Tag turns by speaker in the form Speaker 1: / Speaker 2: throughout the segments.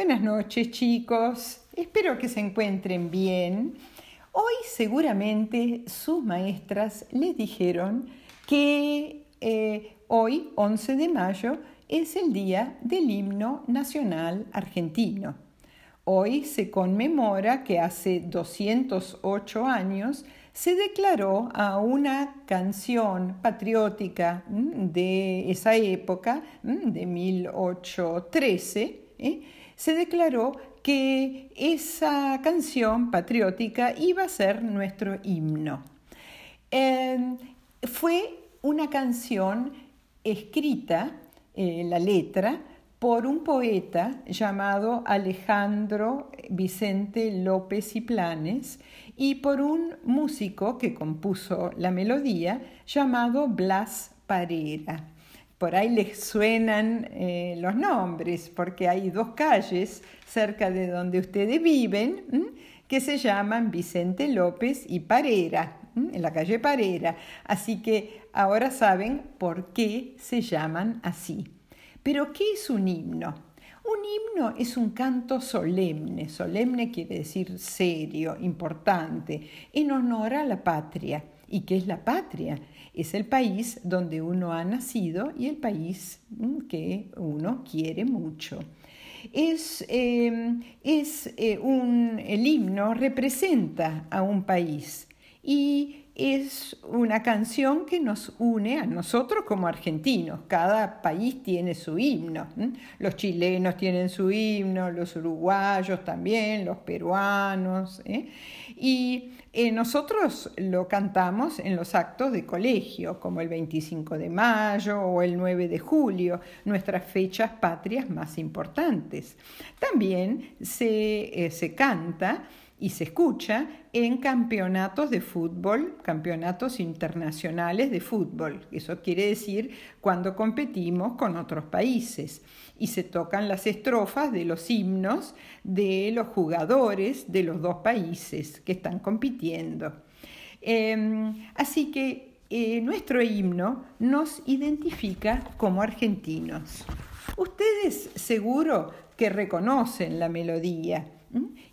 Speaker 1: Buenas noches chicos, espero que se encuentren bien. Hoy seguramente sus maestras les dijeron que eh, hoy, 11 de mayo, es el día del himno nacional argentino. Hoy se conmemora que hace 208 años se declaró a una canción patriótica de esa época, de 1813, ¿eh? se declaró que esa canción patriótica iba a ser nuestro himno. Em, fue una canción escrita, eh, la letra, por un poeta llamado Alejandro Vicente López y Planes y por un músico que compuso la melodía llamado Blas Parera. Por ahí les suenan eh, los nombres porque hay dos calles cerca de donde ustedes viven que se llaman Vicente López y Parera, en la calle Parera. Así que ahora saben por qué se llaman así. Pero, ¿qué es un himno? Un himno es un canto solemne, solemne quiere decir serio, importante, en honor a la patria. ¿Y qué es la patria? Es el país donde uno ha nacido y el país mm, que uno quiere mucho. Es, em, es eh, un, el himno representa a un país y es una canción que nos une a nosotros como argentinos. Cada país tiene su himno. Los chilenos tienen su himno, los uruguayos también, los peruanos. ¿eh? Y eh, nosotros lo cantamos en los actos de colegio, como el 25 de mayo o el 9 de julio, nuestras fechas patrias más importantes. También se, eh, se canta y se escucha en campeonatos de fútbol, campeonatos internacionales de fútbol. Eso quiere decir cuando competimos con otros países y se tocan las estrofas de los himnos de los jugadores de los dos países que están compitiendo. Em, así que eh, nuestro himno nos identifica como argentinos. Ustedes seguro que reconocen la melodía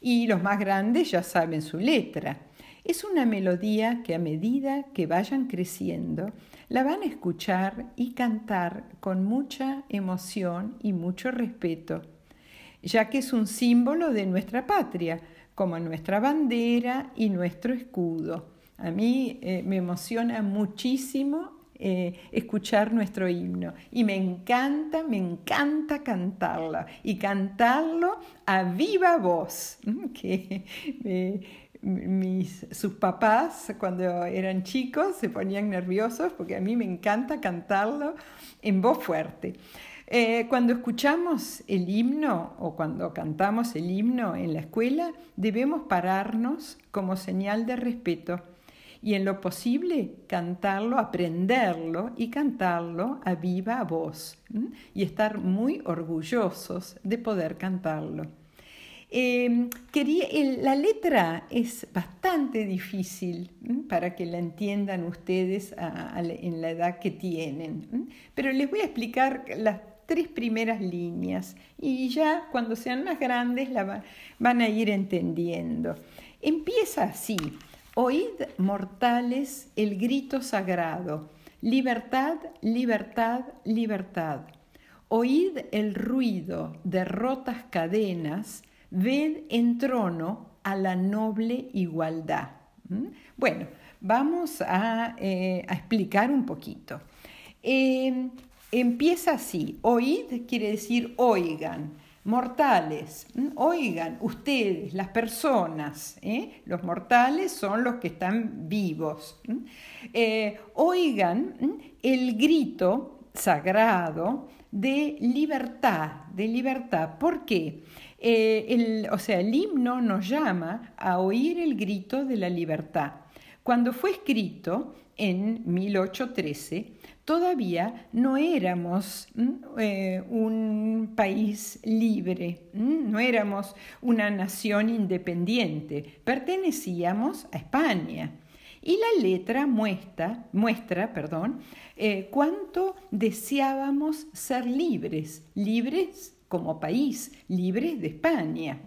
Speaker 1: y los más grandes ya saben su letra. Es una melodía que a medida que vayan creciendo, la van a escuchar y cantar con mucha emoción y mucho respeto, ya que es un símbolo de nuestra patria, como nuestra bandera y nuestro escudo. A mí eh, me emociona muchísimo eh, escuchar nuestro himno. Y me encanta, me encanta cantarlo. Y cantarlo a viva voz. Que eh, mis, sus papás, cuando eran chicos, se ponían nerviosos porque a mí me encanta cantarlo en voz fuerte. Eh, cuando escuchamos el himno o cuando cantamos el himno en la escuela, debemos pararnos como señal de respeto y en lo posible cantarlo, aprenderlo y cantarlo a viva voz y estar muy orgullosos de poder cantarlo. Em, la letra es bastante difícil para que la entiendan ustedes en la edad que tienen, pero les voy a explicar las tres primeras líneas y ya cuando sean más grandes la van a ir entendiendo. Empieza así. Oíd, mortales, el grito sagrado, libertad, libertad, libertad. Oíd el ruido de rotas cadenas, ved en trono a la noble igualdad. ¿Mm? Bueno, vamos a, eh, explicar un poquito. Eh, empieza así, oíd quiere decir oigan mortales, oigan, ustedes, las personas, ¿eh? los mortales son los que están vivos, eh, oigan el grito sagrado de libertad, de libertad. ¿Por qué? Eh, el, o sea, el himno nos llama a oír el grito de la libertad. Cuando fue escrito en 1813, todavía no éramos eh, un país libre, no éramos una nación independiente, pertenecíamos a España. Y la letra muestra, muestra perdón, eh, cuánto deseábamos ser libres, libres como país, libres de España,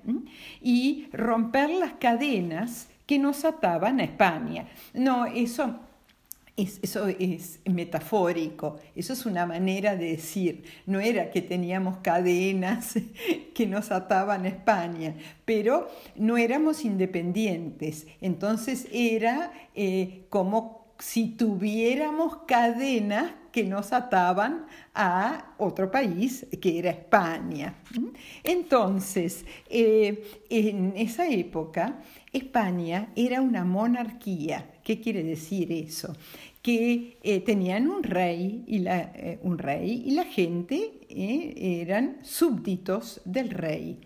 Speaker 1: y romper las cadenas que nos ataban a España. No, eso eso es metafórico, eso es una manera de decir, no era que teníamos cadenas que nos ataban a España, pero no éramos independientes, entonces era eh, como si tuviéramos cadenas que nos ataban a otro país, que era España. Entonces, eh, en esa época, España era una monarquía. ¿Qué quiere decir eso? Que eh, tenían un rey, y la, eh, gente eran súbditos del rey.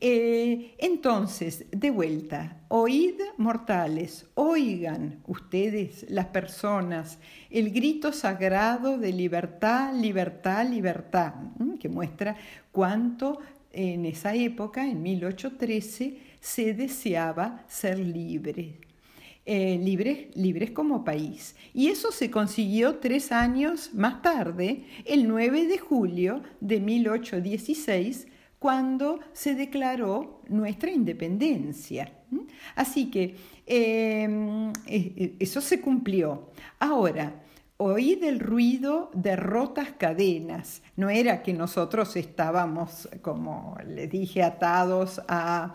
Speaker 1: Eh, entonces, de vuelta, oíd mortales, oigan ustedes las personas el grito sagrado de libertad, libertad, libertad, que muestra cuánto en esa época, en 1813, se deseaba ser libre. Eh, libres, libres como país. Y eso se consiguió tres años más tarde, el 9 de julio de 1816, cuando se declaró nuestra independencia. Así que em, e, e, eso se cumplió. Ahora, oí del ruido de rotas cadenas. No era que nosotros estábamos, como les dije, atados a,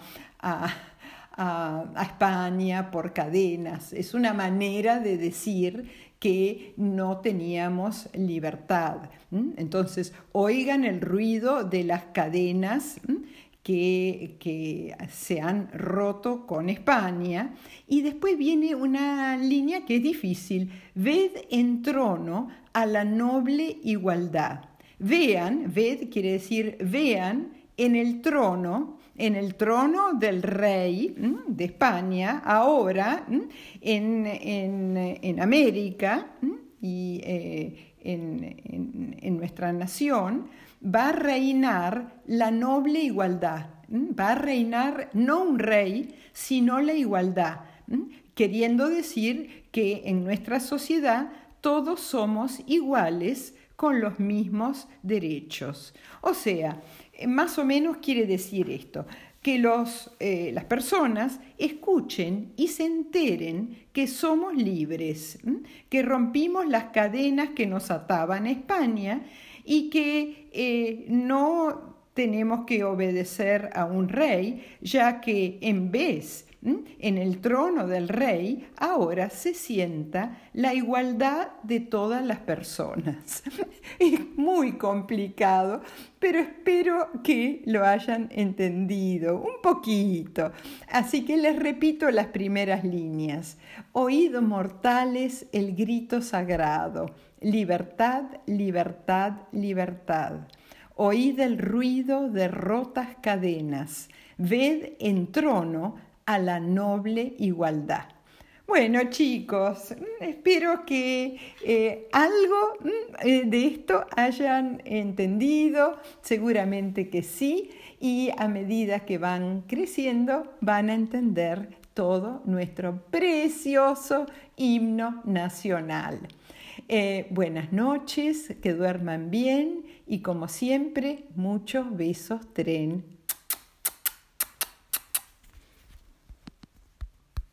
Speaker 1: a, España por cadenas. Es una manera de decir que no teníamos libertad. Entonces, oigan el ruido de las cadenas que, que, se han roto con España. Y después viene una línea que es difícil. Ved en trono a la noble igualdad. Vean, ved quiere decir vean en el trono en el trono del rey de España, ahora en, América y eh, en, nuestra nación, va a reinar la noble igualdad. Va a reinar no un rey, sino la igualdad, queriendo decir que en nuestra sociedad todos somos iguales con los mismos derechos. O sea, más o menos quiere decir esto, que los, eh, las personas escuchen y se enteren que somos libres, que rompimos las cadenas que nos ataban a España y que eh, no tenemos que obedecer a un rey, ya que en vez en el trono del rey ahora se sienta la igualdad de todas las personas. Es muy complicado, pero espero que lo hayan entendido un poquito. Así que les repito las primeras líneas. Oído mortales el grito sagrado. Libertad, libertad, libertad. Oíd el ruido de rotas cadenas. Ved en trono a la noble igualdad. Bueno chicos, espero que eh, algo mm, eh, de esto hayan entendido, seguramente que sí, y a medida que van creciendo van a entender todo nuestro precioso himno nacional. Eh, buenas noches, que duerman bien y como siempre, muchos besos tren